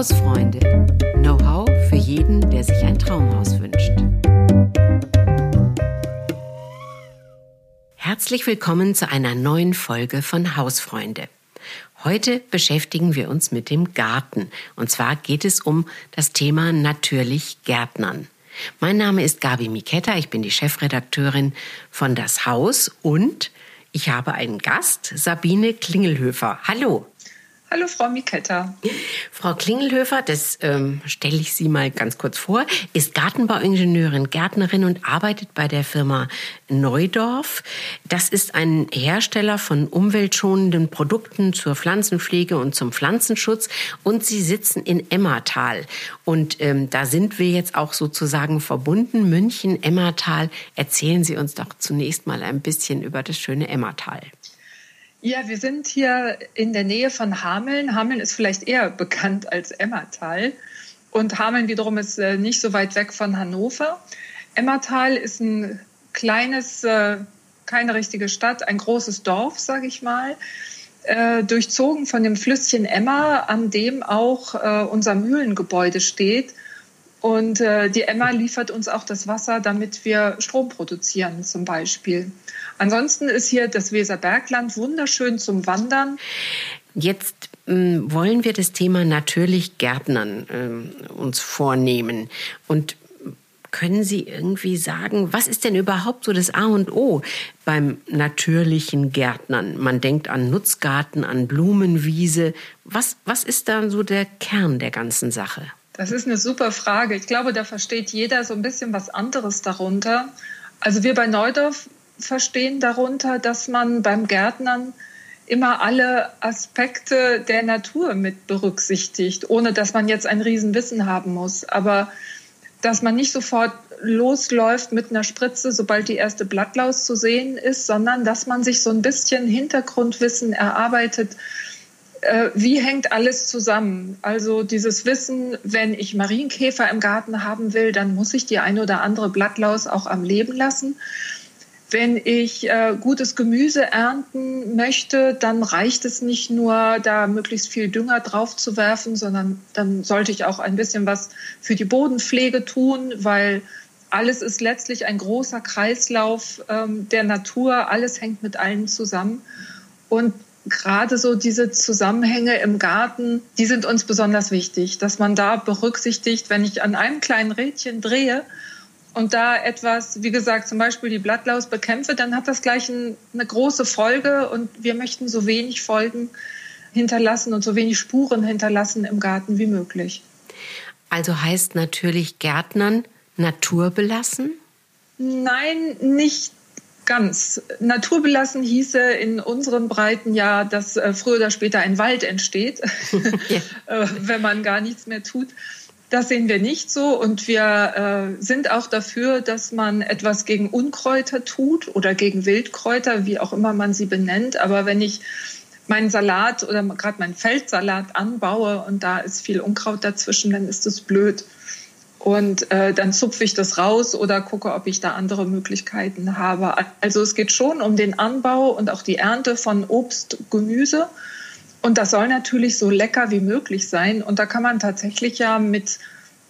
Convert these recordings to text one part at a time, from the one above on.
Hausfreunde. Know-how für jeden, der sich ein Traumhaus wünscht. Herzlich willkommen zu einer neuen Folge von Hausfreunde. Heute beschäftigen wir uns mit dem Garten. Und zwar geht es um das Thema natürlich Gärtnern. Mein Name ist Gabi Miketta, ich bin die Chefredakteurin von Das Haus und ich habe einen Gast, Sabine Klingelhöfer. Hallo. Hallo, Frau Miketta. Frau Klingelhöfer, das ähm, stelle ich Sie mal ganz kurz vor, ist Gartenbauingenieurin, Gärtnerin und arbeitet bei der Firma Neudorf. Das ist ein Hersteller von umweltschonenden Produkten zur Pflanzenpflege und zum Pflanzenschutz. Und Sie sitzen in Emmertal. Und ähm, da sind wir jetzt auch sozusagen verbunden. München, Emmertal. Erzählen Sie uns doch zunächst mal ein bisschen über das schöne Emmertal. Ja, wir sind hier in der Nähe von Hameln. Hameln ist vielleicht eher bekannt als Emmertal. Und Hameln wiederum ist äh, nicht so weit weg von Hannover. Emmertal ist ein kleines, äh, keine richtige Stadt, ein großes Dorf, sage ich mal, äh, durchzogen von dem Flüsschen Emmer, an dem auch unser Mühlengebäude steht. Und die Emmer liefert uns auch das Wasser, damit wir Strom produzieren zum Beispiel. Ansonsten ist hier das Weserbergland wunderschön zum Wandern. Jetzt ähm, wollen wir das Thema natürlich Gärtnern ähm, uns vornehmen. Und können Sie irgendwie sagen, was ist denn überhaupt so das A und O beim natürlichen Gärtnern? Man denkt an Nutzgarten, an Blumenwiese. Was, was ist dann so der Kern der ganzen Sache? Das ist eine super Frage. Ich glaube, da versteht jeder so ein bisschen was anderes darunter. Also wir bei Neudorf verstehen darunter, dass man beim Gärtnern immer alle Aspekte der Natur mit berücksichtigt, ohne dass man jetzt ein Riesenwissen haben muss. Aber dass man nicht sofort losläuft mit einer Spritze, sobald die erste Blattlaus zu sehen ist, sondern dass man sich so ein bisschen Hintergrundwissen erarbeitet, wie hängt alles zusammen? Also dieses Wissen, wenn ich Marienkäfer im Garten haben will, dann muss ich die eine oder andere Blattlaus auch am Leben lassen. Wenn ich äh, gutes Gemüse ernten möchte, dann reicht es nicht nur, da möglichst viel Dünger drauf zu werfen, sondern dann sollte ich auch ein bisschen was für die Bodenpflege tun, weil alles ist letztlich ein großer Kreislauf ähm, der Natur. Alles hängt mit allem zusammen. Und gerade so diese Zusammenhänge im Garten, die sind uns besonders wichtig, dass man da berücksichtigt, wenn ich an einem kleinen Rädchen drehe, und da etwas, wie gesagt, zum Beispiel die Blattlaus bekämpfe, dann hat das gleich ein, eine große Folge und wir möchten so wenig Folgen hinterlassen und so wenig Spuren hinterlassen im Garten wie möglich. Also heißt natürlich Gärtnern naturbelassen? Nein, nicht ganz. Naturbelassen hieße in unseren Breiten ja, dass äh, früher oder später ein Wald entsteht, ja. Äh, wenn man gar nichts mehr tut. Das sehen wir nicht so und wir äh, sind auch dafür, dass man etwas gegen Unkräuter tut oder gegen Wildkräuter, wie auch immer man sie benennt. Aber wenn ich meinen Salat oder gerade meinen Feldsalat anbaue und da ist viel Unkraut dazwischen, dann ist es blöd. Und äh, dann zupfe ich das raus oder gucke, ob ich da andere Möglichkeiten habe. Also es geht schon um den Anbau und auch die Ernte von Obst, Gemüse. Und das soll natürlich so lecker wie möglich sein. Und da kann man tatsächlich ja mit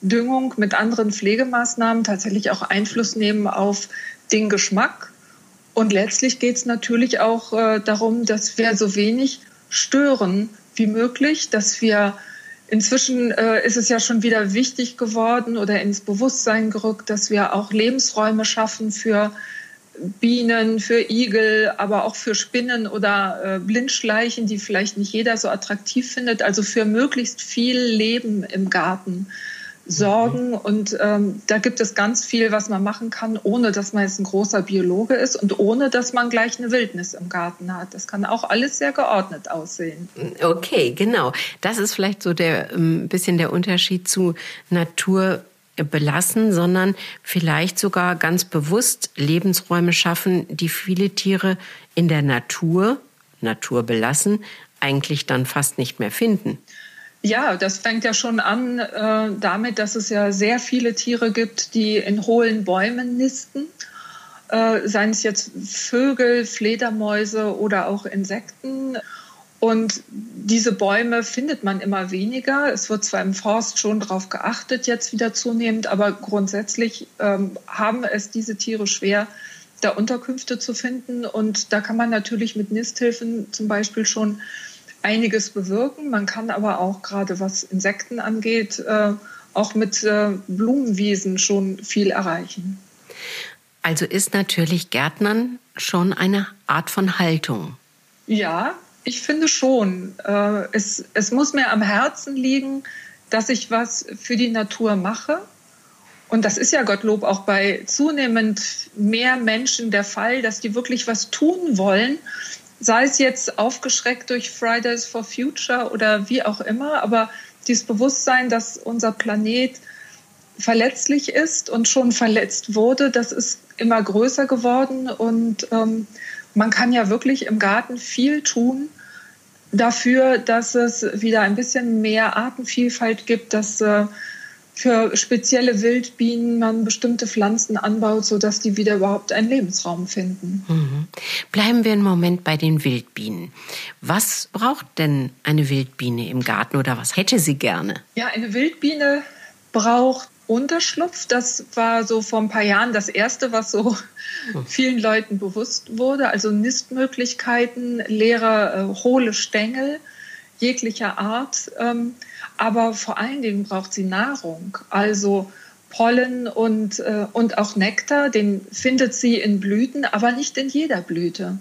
Düngung, mit anderen Pflegemaßnahmen tatsächlich auch Einfluss nehmen auf den Geschmack. Und letztlich geht es natürlich auch äh, darum, dass wir so wenig stören wie möglich, dass wir Inzwischen äh, ist es ja schon wieder wichtig geworden oder ins Bewusstsein gerückt, dass wir auch Lebensräume schaffen für Bienen, für Igel, aber auch für Spinnen oder äh, Blindschleichen, die vielleicht nicht jeder so attraktiv findet. Also für möglichst viel Leben im Garten sorgen. Und ähm, da gibt es ganz viel, was man machen kann, ohne dass man jetzt ein großer Biologe ist und ohne dass man gleich eine Wildnis im Garten hat. Das kann auch alles sehr geordnet aussehen. Okay, genau. Das ist vielleicht so der ein ähm, bisschen der Unterschied zu Natur belassen, sondern vielleicht sogar ganz bewusst Lebensräume schaffen, die viele Tiere in der Natur, Natur belassen, eigentlich dann fast nicht mehr finden. Ja, das fängt ja schon an äh, damit, dass es ja sehr viele Tiere gibt, die in hohlen Bäumen nisten. Äh, seien es jetzt Vögel, Fledermäuse oder auch Insekten. Und diese Bäume findet man immer weniger. Es wird zwar im Forst schon darauf geachtet, jetzt wieder zunehmend, aber grundsätzlich ähm, haben es diese Tiere schwer, da Unterkünfte zu finden. Und da kann man natürlich mit Nisthilfen zum Beispiel schon einiges bewirken. Man kann aber auch gerade was Insekten angeht, äh, auch mit äh, Blumenwiesen schon viel erreichen. Also ist natürlich Gärtnern schon eine Art von Haltung. Ja, ich finde schon. Äh, es, es muss mir am Herzen liegen, dass ich was für die Natur mache. Und das ist ja Gottlob auch bei zunehmend mehr Menschen der Fall, dass die wirklich was tun wollen. Sei es jetzt aufgeschreckt durch Fridays for Future oder wie auch immer. Aber dieses Bewusstsein, dass unser Planet verletzlich ist und schon verletzt wurde, das ist immer größer geworden. Und ähm, man kann ja wirklich im Garten viel tun dafür, dass es wieder ein bisschen mehr Artenvielfalt gibt, dass äh, für spezielle Wildbienen man bestimmte Pflanzen anbaut, sodass die wieder überhaupt einen Lebensraum finden. Mhm. Bleiben wir einen Moment bei den Wildbienen. Was braucht denn eine Wildbiene im Garten oder was hätte sie gerne? Ja, eine Wildbiene braucht Unterschlupf. Das war so vor ein paar Jahren das Erste, was so hm. vielen Leuten bewusst wurde. Also Nistmöglichkeiten, leere, äh, hohle Stängel jeglicher Art. Ähm, aber vor allen Dingen braucht sie Nahrung. Also Pollen und, äh, und auch Nektar, den findet sie in Blüten, aber nicht in jeder Blüte.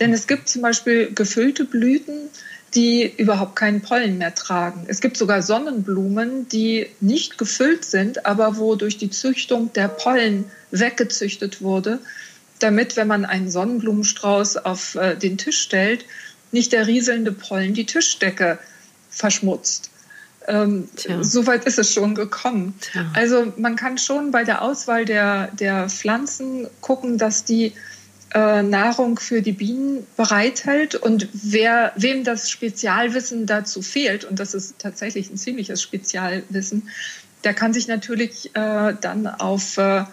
Denn es gibt zum Beispiel gefüllte Blüten, die überhaupt keinen Pollen mehr tragen. Es gibt sogar Sonnenblumen, die nicht gefüllt sind, aber wo durch die Züchtung der Pollen weggezüchtet wurde, damit, wenn man einen Sonnenblumenstrauß auf äh, den Tisch stellt, nicht der rieselnde Pollen die Tischdecke verschmutzt. Ähm, so weit ist es schon gekommen. Tja. Also man kann schon bei der Auswahl der, der Pflanzen gucken, dass die äh, Nahrung für die Bienen bereithält. Und wer, wem das Spezialwissen dazu fehlt, und das ist tatsächlich ein ziemliches Spezialwissen, der kann sich natürlich äh, dann auf äh,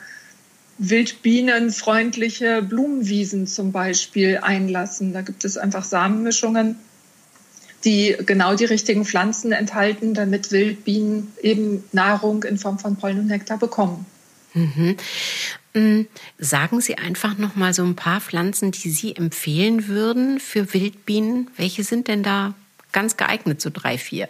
wildbienenfreundliche Blumenwiesen zum Beispiel einlassen. Da gibt es einfach Samenmischungen, die genau die richtigen Pflanzen enthalten, damit Wildbienen eben Nahrung in Form von Pollen und Nektar bekommen. Mhm. Mm, sagen Sie einfach noch mal so ein paar Pflanzen, die Sie empfehlen würden für Wildbienen. Welche sind denn da ganz geeignet, so drei, vier?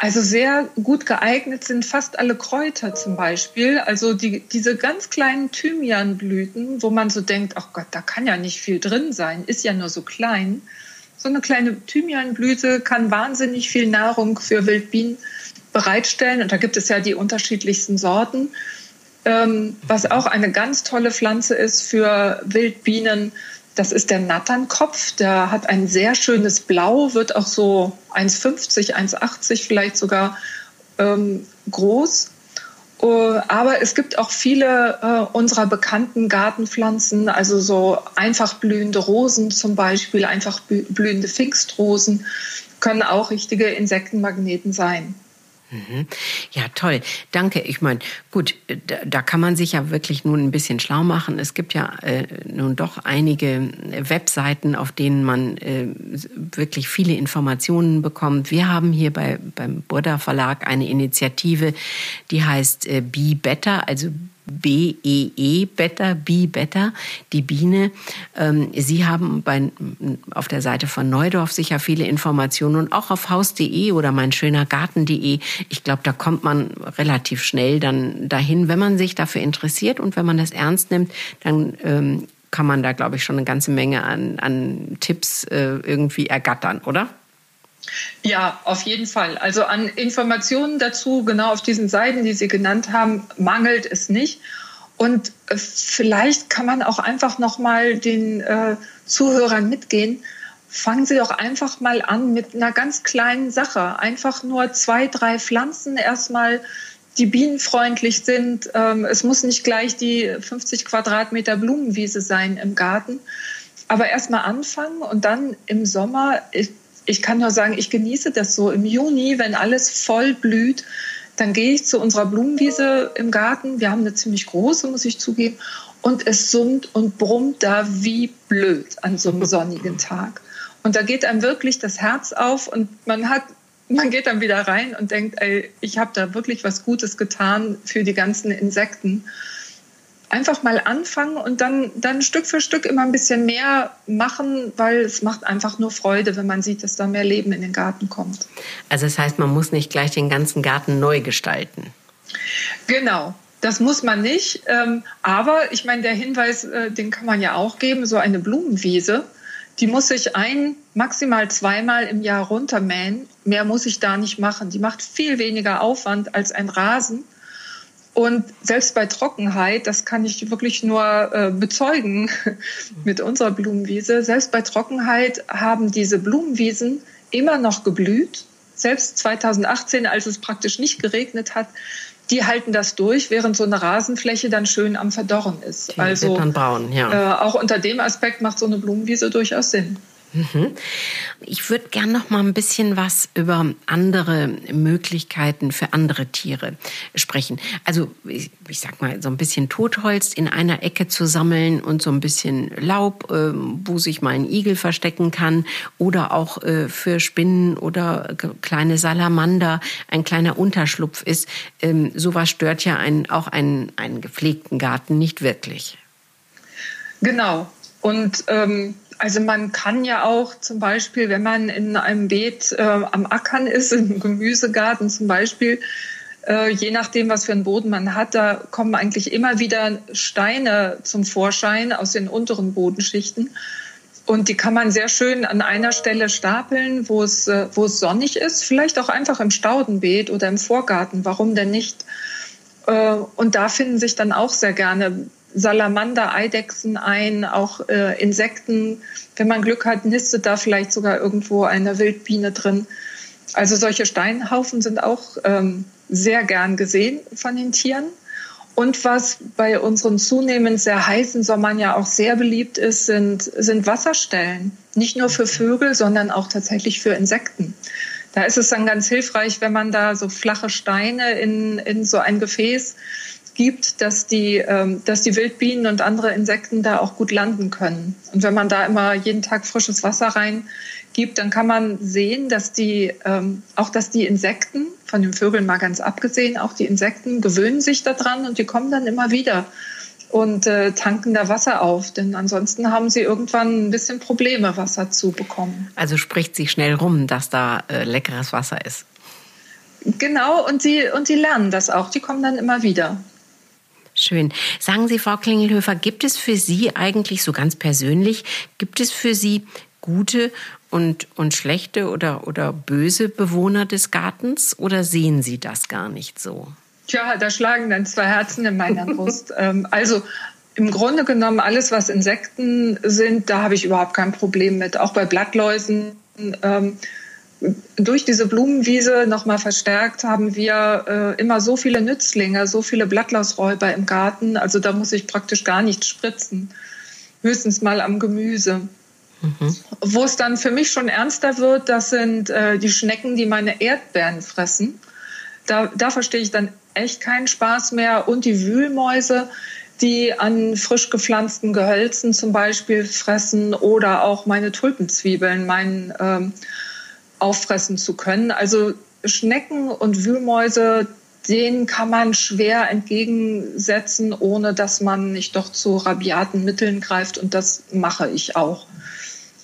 Also sehr gut geeignet sind fast alle Kräuter zum Beispiel. Also die, diese ganz kleinen Thymianblüten, wo man so denkt, ach Gott, da kann ja nicht viel drin sein, ist ja nur so klein. So eine kleine Thymianblüte kann wahnsinnig viel Nahrung für Wildbienen bereitstellen. Und da gibt es ja die unterschiedlichsten Sorten. Ähm, was auch eine ganz tolle Pflanze ist für Wildbienen, das ist der Natternkopf. Der hat ein sehr schönes Blau, wird auch so 1,50, 1,80 vielleicht sogar ähm, groß. Uh, aber es gibt auch viele äh, unserer bekannten Gartenpflanzen, also so einfach blühende Rosen zum Beispiel, einfach blühende Pfingstrosen, können auch richtige Insektenmagneten sein. Mhm. Ja, toll. Danke. Ich meine, gut, da, da, kann man sich ja wirklich nun ein bisschen schlau machen. Es gibt ja äh, nun doch einige Webseiten, auf denen man äh, wirklich viele Informationen bekommt. Wir haben hier bei, beim Burda Verlag eine Initiative, die heißt äh, Be Better, also B-E-E, Better, Be Better, die Biene. Ähm, Sie haben bei, auf der Seite von Neudorf sicher viele Informationen und auch auf haus.de oder mein schöner Garten.de. Ich glaube, da kommt man relativ schnell dann dahin, wenn man sich dafür interessiert und wenn man das ernst nimmt, dann ähm, kann man da, glaube ich, schon eine ganze Menge an, an Tipps äh, irgendwie ergattern, oder? Ja, auf jeden Fall. Also an Informationen dazu, genau auf diesen Seiten, die Sie genannt haben, mangelt es nicht. Und äh, vielleicht kann man auch einfach noch mal den äh, Zuhörern mitgehen. Fangen Sie doch einfach mal an mit einer ganz kleinen Sache. Einfach nur zwei, drei Pflanzen erstmal, die bienenfreundlich sind. Ähm, es muss nicht gleich die 50 Quadratmeter Blumenwiese sein im Garten. Aber erstmal anfangen und dann im Sommer ich kann nur sagen, ich genieße das so. Im Juni, wenn alles voll blüht, dann gehe ich zu unserer Blumenwiese im Garten. Wir haben eine ziemlich große, muss ich zugeben. Und es summt und brummt da wie blöd an so einem sonnigen Tag. Und da geht einem wirklich das Herz auf und man hat man geht dann wieder rein und denkt, ey, ich habe da wirklich was Gutes getan für die ganzen Insekten einfach mal anfangen und dann, dann Stück für Stück immer ein bisschen mehr machen, weil es macht einfach nur Freude, wenn man sieht, dass da mehr Leben in den Garten kommt. Also das heißt, man muss nicht gleich den ganzen Garten neu gestalten. Genau. Das muss man nicht. Ähm, aber ich meine, der Hinweis, äh, den kann man ja auch geben, so eine Blumenwiese, die muss ich ein, maximal zweimal im Jahr runtermähen. Mehr muss ich da nicht machen. Die macht viel weniger Aufwand als ein Rasen. Und selbst bei Trockenheit, das kann ich wirklich nur äh, bezeugen mit unserer Blumenwiese, selbst bei Trockenheit haben diese Blumenwiesen immer noch geblüht. Selbst 2018, als es praktisch nicht geregnet hat, die halten das durch, während so eine Rasenfläche dann schön am Verdorren ist. Die also dann braun, ja. Äh, auch unter dem Aspekt macht so eine Blumenwiese durchaus Sinn. Mhm. Ich würde gern noch mal ein bisschen was über andere Möglichkeiten für andere Tiere sprechen. Also ich, ich sag mal so ein bisschen Totholz in einer Ecke zu sammeln und so ein bisschen Laub, äh, wo sich mal ein Igel verstecken kann oder auch äh, für Spinnen oder kleine Salamander ein kleiner Unterschlupf ist. Ähm, sowas stört ja einen, auch einen, einen gepflegten Garten nicht wirklich. Genau. Und ähm also man kann ja auch zum Beispiel, wenn man in einem Beet äh, am Ackern ist, im Gemüsegarten zum Beispiel, äh, je nachdem, was für einen Boden man hat, da kommen eigentlich immer wieder Steine zum Vorschein aus den unteren Bodenschichten. Und die kann man sehr schön an einer Stelle stapeln, wo es, äh, wo es sonnig ist, vielleicht auch einfach im Staudenbeet oder im Vorgarten. Warum denn nicht? Äh, und da finden sich dann auch sehr gerne Salamander, Eidechsen ein, auch äh, Insekten. Wenn man Glück hat, nistet da vielleicht sogar irgendwo eine Wildbiene drin. Also solche Steinhaufen sind auch ähm, sehr gern gesehen von den Tieren. Und was bei unseren zunehmend sehr heißen Sommern ja auch sehr beliebt ist, sind, sind Wasserstellen. Nicht nur für Vögel, sondern auch tatsächlich für Insekten. Da ist es dann ganz hilfreich, wenn man da so flache Steine in, in so ein Gefäß gibt, dass die, ähm, dass die Wildbienen und andere Insekten da auch gut landen können. Und wenn man da immer jeden Tag frisches Wasser rein gibt, dann kann man sehen, dass die, ähm, auch dass die Insekten, von den Vögeln mal ganz abgesehen, auch die Insekten gewöhnen sich daran und die kommen dann immer wieder und äh, tanken da Wasser auf. Denn ansonsten haben sie irgendwann ein bisschen Probleme, Wasser zu bekommen. Also spricht sich schnell rum, dass da äh, leckeres Wasser ist. Genau, und sie, und sie lernen das auch. Die kommen dann immer wieder. Schön. Sagen Sie, Frau Klingelhöfer, gibt es für Sie eigentlich so ganz persönlich, gibt es für Sie gute und, und schlechte oder, oder böse Bewohner des Gartens oder sehen Sie das gar nicht so? Tja, da schlagen dann zwei Herzen in meiner Brust. Ähm, also im Grunde genommen alles, was Insekten sind, da habe ich überhaupt kein Problem mit. Auch bei Blattläusen. Ähm, durch diese Blumenwiese nochmal verstärkt haben wir äh, immer so viele Nützlinge, so viele Blattlausräuber im Garten. Also da muss ich praktisch gar nichts spritzen. Höchstens mal am Gemüse. Mhm. Wo es dann für mich schon ernster wird, das sind äh, die Schnecken, die meine Erdbeeren fressen. Da, da verstehe ich dann echt keinen Spaß mehr. Und die Wühlmäuse, die an frisch gepflanzten Gehölzen zum Beispiel fressen oder auch meine Tulpenzwiebeln, mein ähm, auffressen zu können. Also Schnecken und Wühlmäuse, denen kann man schwer entgegensetzen, ohne dass man nicht doch zu rabiaten Mitteln greift. Und das mache ich auch.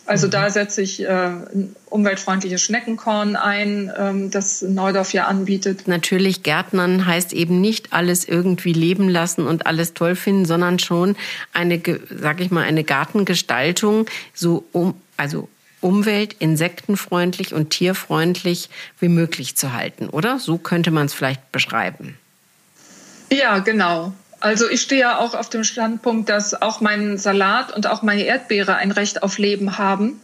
Also mhm. da setze ich äh, ein umweltfreundliches Schneckenkorn ein, ähm, das Neudorf ja anbietet. Natürlich, Gärtnern heißt eben nicht alles irgendwie leben lassen und alles toll finden, sondern schon eine, sag ich mal, eine Gartengestaltung so um, also Umwelt insektenfreundlich und tierfreundlich wie möglich zu halten, oder? So könnte man es vielleicht beschreiben. Ja, genau. Also ich stehe ja auch auf dem Standpunkt, dass auch mein Salat und auch meine Erdbeere ein Recht auf Leben haben.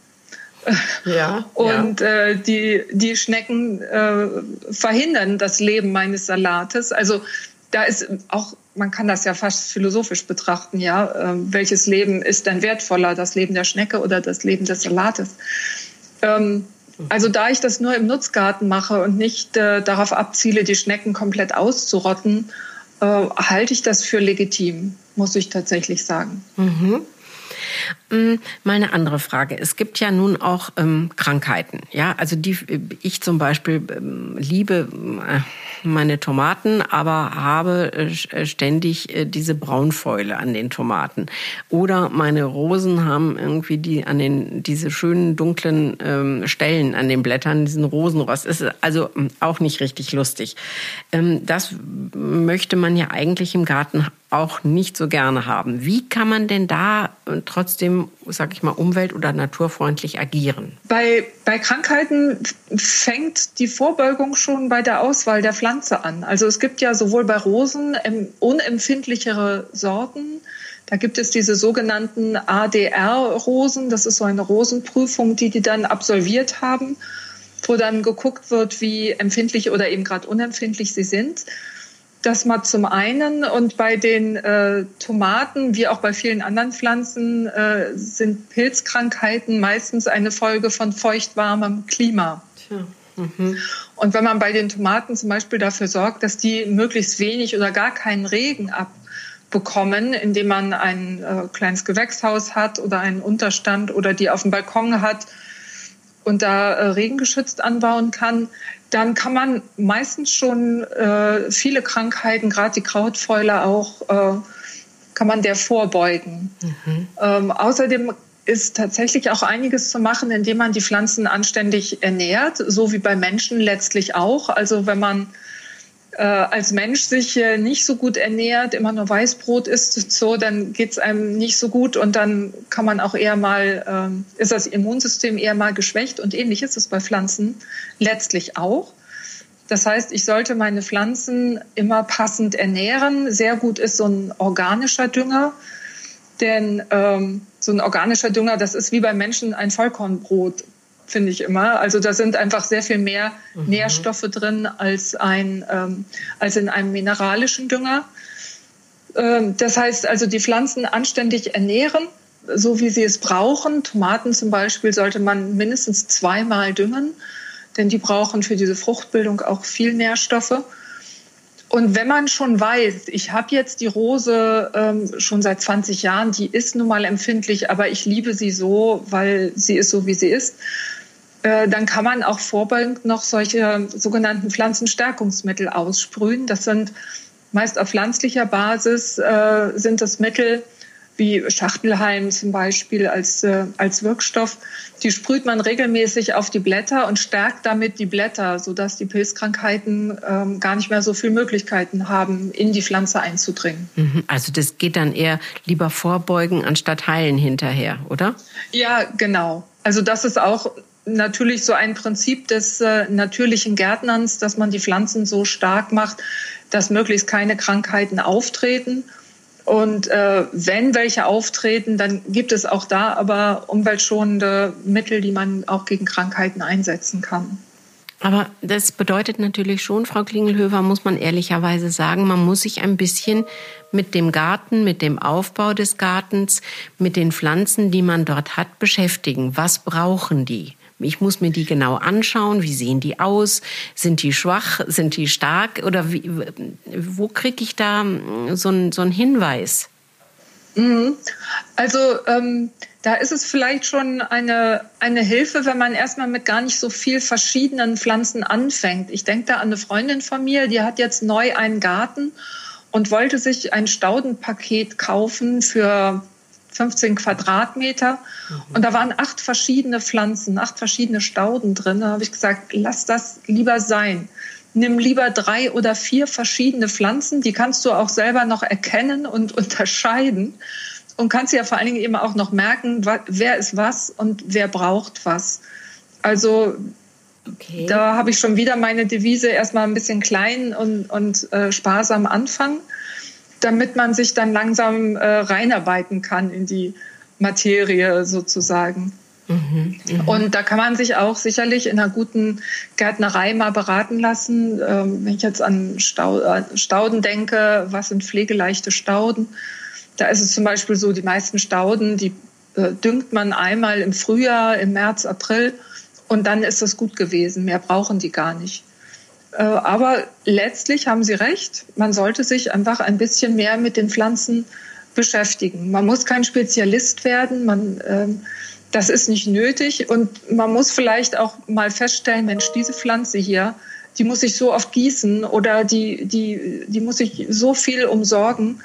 Ja, und ja. Äh, die, die Schnecken äh, verhindern das Leben meines Salates. Also da ist auch, man kann das ja fast philosophisch betrachten, ja, ähm, welches Leben ist denn wertvoller, das Leben der Schnecke oder das Leben des Salates? Ähm, also da ich das nur im Nutzgarten mache und nicht äh, darauf abziele, die Schnecken komplett auszurotten, äh, halte ich das für legitim, muss ich tatsächlich sagen. Mhm. Hm, mal eine andere Frage. Es gibt ja nun auch ähm, Krankheiten. Ja, also die ich zum Beispiel ähm, liebe äh, meine Tomaten, aber habe äh, ständig äh, diese Braunfäule an den Tomaten. Oder meine Rosen haben irgendwie die an den diese schönen dunklen ähm, Stellen an den Blättern, diesen Rosenrost. Ist also hm, auch nicht richtig lustig. Ähm, das möchte man ja eigentlich im Garten auch nicht so gerne haben. Wie kann man denn da äh, trotzdem, sag ich mal, umwelt- oder naturfreundlich agieren? Bei, bei Krankheiten fängt die Vorbeugung schon bei der Auswahl der Pflanze an. Also es gibt ja sowohl bei Rosen unempfindlichere Sorten, da gibt es diese sogenannten ADR-Rosen. Das ist so eine Rosenprüfung, die die dann absolviert haben, wo dann geguckt wird, wie empfindlich oder eben gerade unempfindlich sie sind. Das mal zum einen. Und bei den äh, Tomaten, wie auch bei vielen anderen Pflanzen, äh, sind Pilzkrankheiten meistens eine Folge von feuchtwarmem Klima. Tja. Mhm. Und wenn man bei den Tomaten zum Beispiel dafür sorgt, dass die möglichst wenig oder gar keinen Regen abbekommen, indem man ein äh, kleines Gewächshaus hat oder einen Unterstand oder die auf dem Balkon hat und da äh, regengeschützt anbauen kann, dann kann man meistens schon äh, viele Krankheiten, gerade die Krautfäule auch, äh, kann man der vorbeugen. Mhm. Ähm, außerdem ist tatsächlich auch einiges zu machen, indem man die Pflanzen anständig ernährt, so wie bei Menschen letztlich auch. Also wenn man äh, als Mensch sich nicht so gut ernährt, immer nur Weißbrot isst, so, dann geht's einem nicht so gut und dann kann man auch eher mal, äh, ist das Immunsystem eher mal geschwächt und ähnlich ist es bei Pflanzen letztlich auch. Das heißt, ich sollte meine Pflanzen immer passend ernähren. Sehr gut ist so ein organischer Dünger, denn ähm, so ein organischer Dünger, das ist wie bei Menschen ein Vollkornbrot finde ich immer. Also da sind einfach sehr viel mehr mhm. Nährstoffe drin als, ein, ähm, als in einem mineralischen Dünger. Ähm, das heißt also, die Pflanzen anständig ernähren, so wie sie es brauchen. Tomaten zum Beispiel sollte man mindestens zweimal düngen, denn die brauchen für diese Fruchtbildung auch viel Nährstoffe. Und wenn man schon weiß, ich habe jetzt die Rose ähm, schon seit 20 Jahren, die ist nun mal empfindlich, aber ich liebe sie so, weil sie ist so, wie sie ist, dann kann man auch vorbeugend noch solche sogenannten Pflanzenstärkungsmittel aussprühen. Das sind meist auf pflanzlicher Basis äh, sind das Mittel wie Schachtelhalm zum Beispiel als, äh, als Wirkstoff. Die sprüht man regelmäßig auf die Blätter und stärkt damit die Blätter, sodass die Pilzkrankheiten ähm, gar nicht mehr so viele Möglichkeiten haben, in die Pflanze einzudringen. Mhm. Also das geht dann eher lieber vorbeugen anstatt heilen hinterher, oder? Ja, genau. Also das ist auch natürlich so ein Prinzip des äh, natürlichen Gärtnerns, dass man die Pflanzen so stark macht, dass möglichst keine Krankheiten auftreten. Und äh, wenn welche auftreten, dann gibt es auch da aber umweltschonende Mittel, die man auch gegen Krankheiten einsetzen kann. Aber das bedeutet natürlich schon, Frau Klingelhöfer, muss man ehrlicherweise sagen, man muss sich ein bisschen mit dem Garten, mit dem Aufbau des Gartens, mit den Pflanzen, die man dort hat, beschäftigen. Was brauchen die? Ich muss mir die genau anschauen. Wie sehen die aus? Sind die schwach? Sind die stark? Oder wie, wo kriege ich da hm, so einen so Hinweis? Mhm. Also ähm, da ist es vielleicht schon eine, eine Hilfe, wenn man erstmal mit gar nicht so viel verschiedenen Pflanzen anfängt. Ich denke da an eine Freundin von mir, die hat jetzt neu einen Garten und wollte sich ein Staudenpaket kaufen für 15 Quadratmeter. Mhm. Und da waren acht verschiedene Pflanzen, acht verschiedene Stauden drin. Da habe ich gesagt, lass das lieber sein. Nimm lieber drei oder vier verschiedene Pflanzen, die kannst du auch selber noch erkennen und unterscheiden. Und kannst ja vor allen Dingen eben auch noch merken, wer ist was und wer braucht was. Also okay. da habe ich schon wieder meine Devise erstmal ein bisschen klein und, und äh, sparsam anfangen damit man sich dann langsam äh, reinarbeiten kann in die Materie sozusagen. Mhm, mh. Und da kann man sich auch sicherlich in einer guten Gärtnerei mal beraten lassen. Ähm, wenn ich jetzt an Stau, Stauden denke, was sind pflegeleichte Stauden? Da ist es zum Beispiel so, die meisten Stauden, die äh, düngt man einmal im Frühjahr, im März, April und dann ist es gut gewesen. Mehr brauchen die gar nicht. Äh, aber letztlich haben Sie recht, man sollte sich einfach ein bisschen mehr mit den Pflanzen beschäftigen. Man muss kein Spezialist werden, man, ähm, das ist nicht nötig und man muss vielleicht auch mal feststellen, Mensch, diese Pflanze hier, die muss ich so oft gießen oder die, die, die muss ich so viel umsorgen,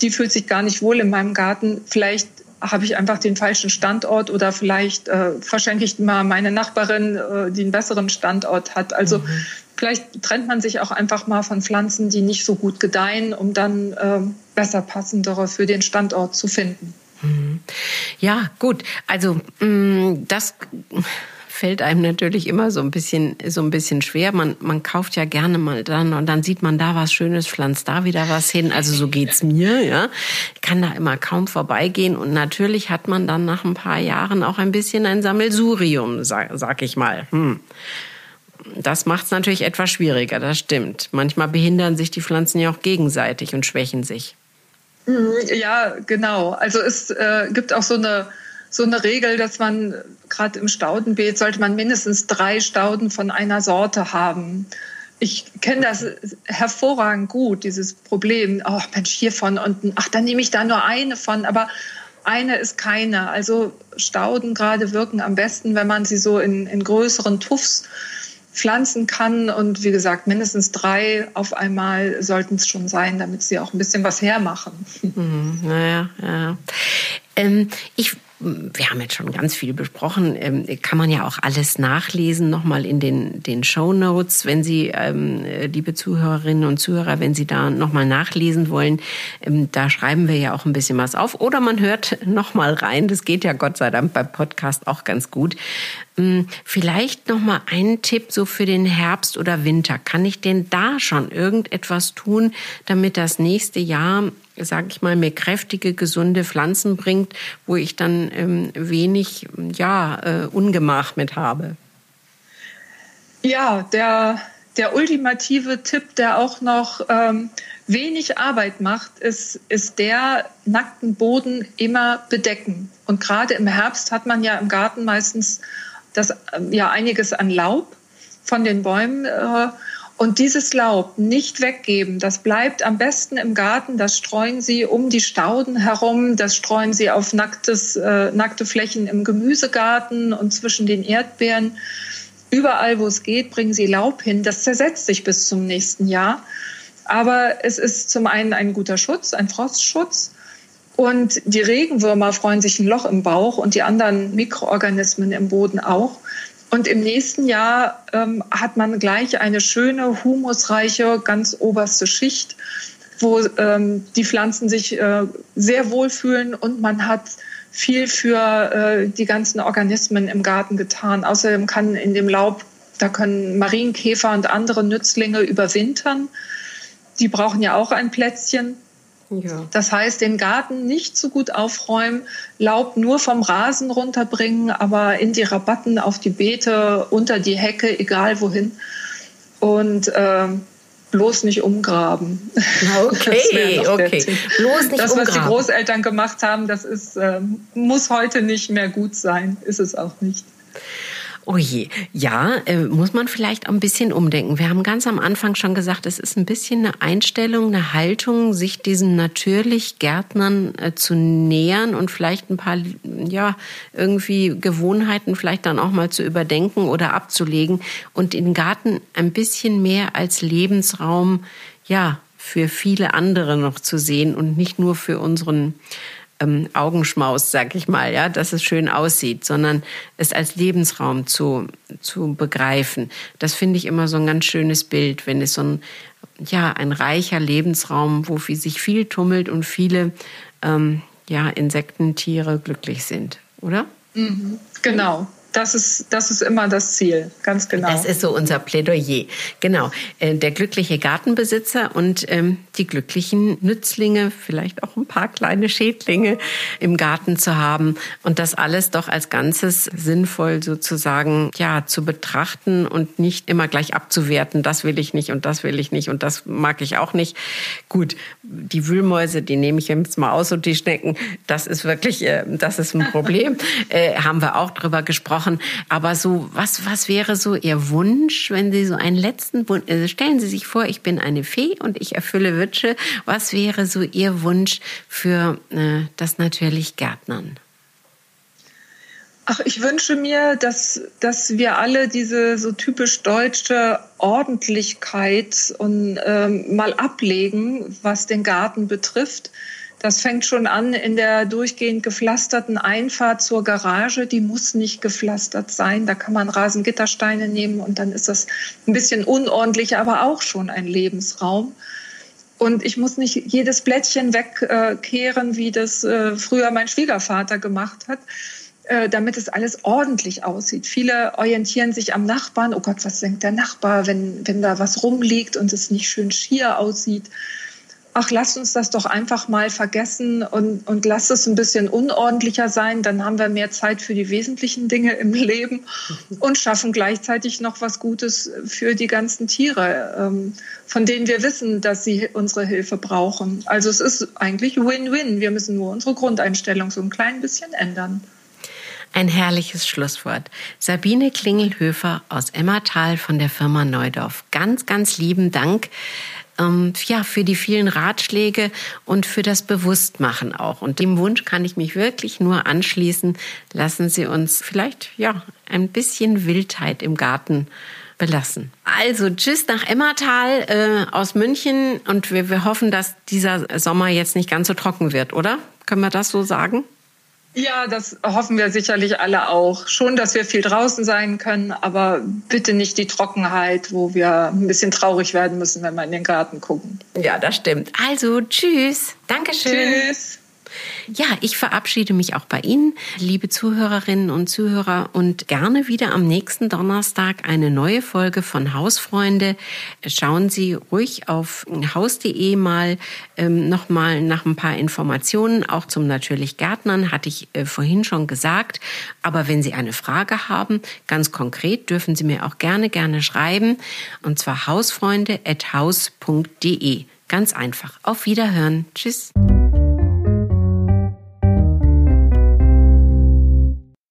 die fühlt sich gar nicht wohl in meinem Garten. Vielleicht habe ich einfach den falschen Standort oder vielleicht äh, verschenke ich mal meine Nachbarin, äh, die einen besseren Standort hat. Also mhm. Vielleicht trennt man sich auch einfach mal von Pflanzen, die nicht so gut gedeihen, um dann äh, besser passendere für den Standort zu finden. Mhm. Ja, gut. Also mm, das fällt einem natürlich immer so ein bisschen, so ein bisschen schwer. Man, man kauft ja gerne mal dann und dann sieht man da was Schönes, pflanzt da wieder was hin. Also so geht's mir, ja. Ich kann da immer kaum vorbeigehen und natürlich hat man dann nach ein paar Jahren auch ein bisschen ein Sammelsurium, sag, sag ich mal. Hm. Das macht es natürlich etwas schwieriger, das stimmt. Manchmal behindern sich die Pflanzen ja auch gegenseitig und schwächen sich. Mhm, ja, genau. Also es äh, gibt auch so eine so eine Regel, dass man gerade im Staudenbeet sollte man mindestens drei Stauden von einer Sorte haben. Ich kenne das hervorragend gut, dieses Problem. Oh Mensch, hiervon und ach, dann nehme ich da nur eine von, aber eine ist keine. Also Stauden gerade wirken am besten, wenn man sie so in, in größeren Tuffs pflanzen kann. Und wie gesagt, mindestens drei auf einmal sollten es schon sein, damit sie auch ein bisschen was hermachen. Mhm, naja, ja. Ähm, ich wir haben jetzt schon ganz viel besprochen, ähm, kann man ja auch alles nachlesen, nochmal in den, den Show Notes, wenn Sie, ähm, liebe Zuhörerinnen und Zuhörer, wenn Sie da nochmal nachlesen wollen, ähm, da schreiben wir ja auch ein bisschen was auf. Oder man hört nochmal rein, das geht ja Gott sei Dank beim Podcast auch ganz gut. Vielleicht nochmal einen Tipp so für den Herbst oder Winter. Kann ich denn da schon irgendetwas tun, damit das nächste Jahr sage ich mal, mir kräftige, gesunde Pflanzen bringt, wo ich dann ähm, wenig ja, äh, Ungemach mit habe. Ja, der, der ultimative Tipp, der auch noch ähm, wenig Arbeit macht, ist, ist der nackten Boden immer bedecken. Und gerade im Herbst hat man ja im Garten meistens das, ähm, ja einiges an Laub von den Bäumen. Äh, und dieses Laub nicht weggeben, das bleibt am besten im Garten, das streuen Sie um die Stauden herum, das streuen Sie auf nacktes, äh, nackte Flächen im Gemüsegarten und zwischen den Erdbeeren. Überall, wo es geht, bringen Sie Laub hin. Das zersetzt sich bis zum nächsten Jahr. Aber es ist zum einen ein guter Schutz, ein Frostschutz. Und die Regenwürmer freuen sich ein Loch im Bauch und die anderen Mikroorganismen im Boden auch. Und im nächsten Jahr ähm, hat man gleich eine schöne, humusreiche, ganz oberste Schicht, wo ähm, die Pflanzen sich äh, sehr wohlfühlen und man hat viel für äh, die ganzen Organismen im Garten getan. Außerdem kann in dem Laub, da können Marienkäfer und andere Nützlinge überwintern. Die brauchen ja auch ein Plätzchen. Ja. Das heißt, den Garten nicht so gut aufräumen, Laub nur vom Rasen runterbringen, aber in die Rabatten, auf die Beete, unter die Hecke, egal wohin. Und äh, bloß nicht umgraben. Okay, okay. Bloß nicht das, was umgraben. die Großeltern gemacht haben, das ist, äh, muss heute nicht mehr gut sein. Ist es auch nicht. Oh je, ja, äh, muss man vielleicht auch ein bisschen umdenken. Wir haben ganz am Anfang schon gesagt, es ist ein bisschen eine Einstellung, eine Haltung, sich diesen natürlich Gärtnern äh, zu nähern und vielleicht ein paar, ja, irgendwie Gewohnheiten vielleicht dann auch mal zu überdenken oder abzulegen und den Garten ein bisschen mehr als Lebensraum, ja, für viele andere noch zu sehen und nicht nur für unseren ähm, Augenschmaus, sag ich mal, ja, dass es schön aussieht, sondern es als Lebensraum zu, zu begreifen. Das finde ich immer so ein ganz schönes Bild, wenn es so ein, ja, ein reicher Lebensraum, wo sich viel tummelt und viele, ähm, ja, Insektentiere glücklich sind, oder? Mhm, genau das ist, das ist immer das Ziel, ganz genau. Das ist so unser Plädoyer. Genau. Äh, der glückliche Gartenbesitzer und ähm, die glücklichen Nützlinge, vielleicht auch ein paar kleine Schädlinge im Garten zu haben und das alles doch als Ganzes sinnvoll sozusagen ja zu betrachten und nicht immer gleich abzuwerten. Das will ich nicht und das will ich nicht und das mag ich auch nicht. Gut, die Wühlmäuse, die nehme ich jetzt mal aus und die Schnecken, das ist wirklich, äh, das ist ein Problem. äh, haben wir auch drüber gesprochen gesprochen. Aber so, was, was wäre so Ihr Wunsch, wenn Sie so einen letzten Wunsch, also stellen Sie sich vor, ich bin eine Fee und ich erfülle Wünsche. Was wäre so Ihr Wunsch für äh, das natürlich Gärtnern? Ach, ich wünsche mir, dass, dass wir alle diese so typisch deutsche Ordentlichkeit und ähm, mal ablegen, was den Garten betrifft. Das fängt schon an in der durchgehend gepflasterten Einfahrt zur Garage. Die muss nicht gepflastert sein. Da kann man Rasengittersteine nehmen und dann ist das ein bisschen unordentlich, aber auch schon ein Lebensraum. Und ich muss nicht jedes Blättchen wegkehren, wie das äh, früher mein Schwiegervater gemacht hat äh, damit es alles ordentlich aussieht. Viele orientieren sich am Nachbarn. Oh Gott, was denkt der Nachbar, wenn, wenn da was rumliegt und es nicht schön schier aussieht? Ach, lasst uns das doch einfach mal vergessen und, und lasst es ein bisschen unordentlicher sein. Dann haben wir mehr Zeit für die wesentlichen Dinge im Leben und schaffen gleichzeitig noch was Gutes für die ganzen Tiere, ähm, von denen wir wissen, dass sie unsere Hilfe brauchen. Also es ist eigentlich Win-Win. Wir müssen nur unsere Grundeinstellung so ein klein bisschen ändern. Ein herrliches Schlusswort. Sabine Klingelhöfer aus Emmertal von der Firma Neudorf. Ganz, ganz lieben Dank ähm, ja, für die vielen Ratschläge und für das Bewusstmachen auch. Und dem Wunsch kann ich mich wirklich nur anschließen. Lassen Sie uns vielleicht ja ein bisschen Wildheit im Garten belassen. Also tschüss nach Emmertal äh, aus München und wir, wir hoffen, dass dieser Sommer jetzt nicht ganz so trocken wird, oder? Können wir das so sagen? Ja, das hoffen wir sicherlich alle auch. Schon, dass wir viel draußen sein können, aber bitte nicht die Trockenheit, wo wir ein bisschen traurig werden müssen, wenn wir in den Garten gucken. Ja, das stimmt. Also, tschüss. Dankeschön. Tschüss. Ja, ich verabschiede mich auch bei Ihnen, liebe Zuhörerinnen und Zuhörer, und gerne wieder am nächsten Donnerstag eine neue Folge von Hausfreunde. Schauen Sie ruhig auf haus.de mal ähm, nochmal nach ein paar Informationen, auch zum natürlich Gärtnern, hatte ich äh, vorhin schon gesagt. Aber wenn Sie eine Frage haben, ganz konkret, dürfen Sie mir auch gerne, gerne schreiben, und zwar hausfreunde.haus.de. Ganz einfach. Auf Wiederhören. Tschüss.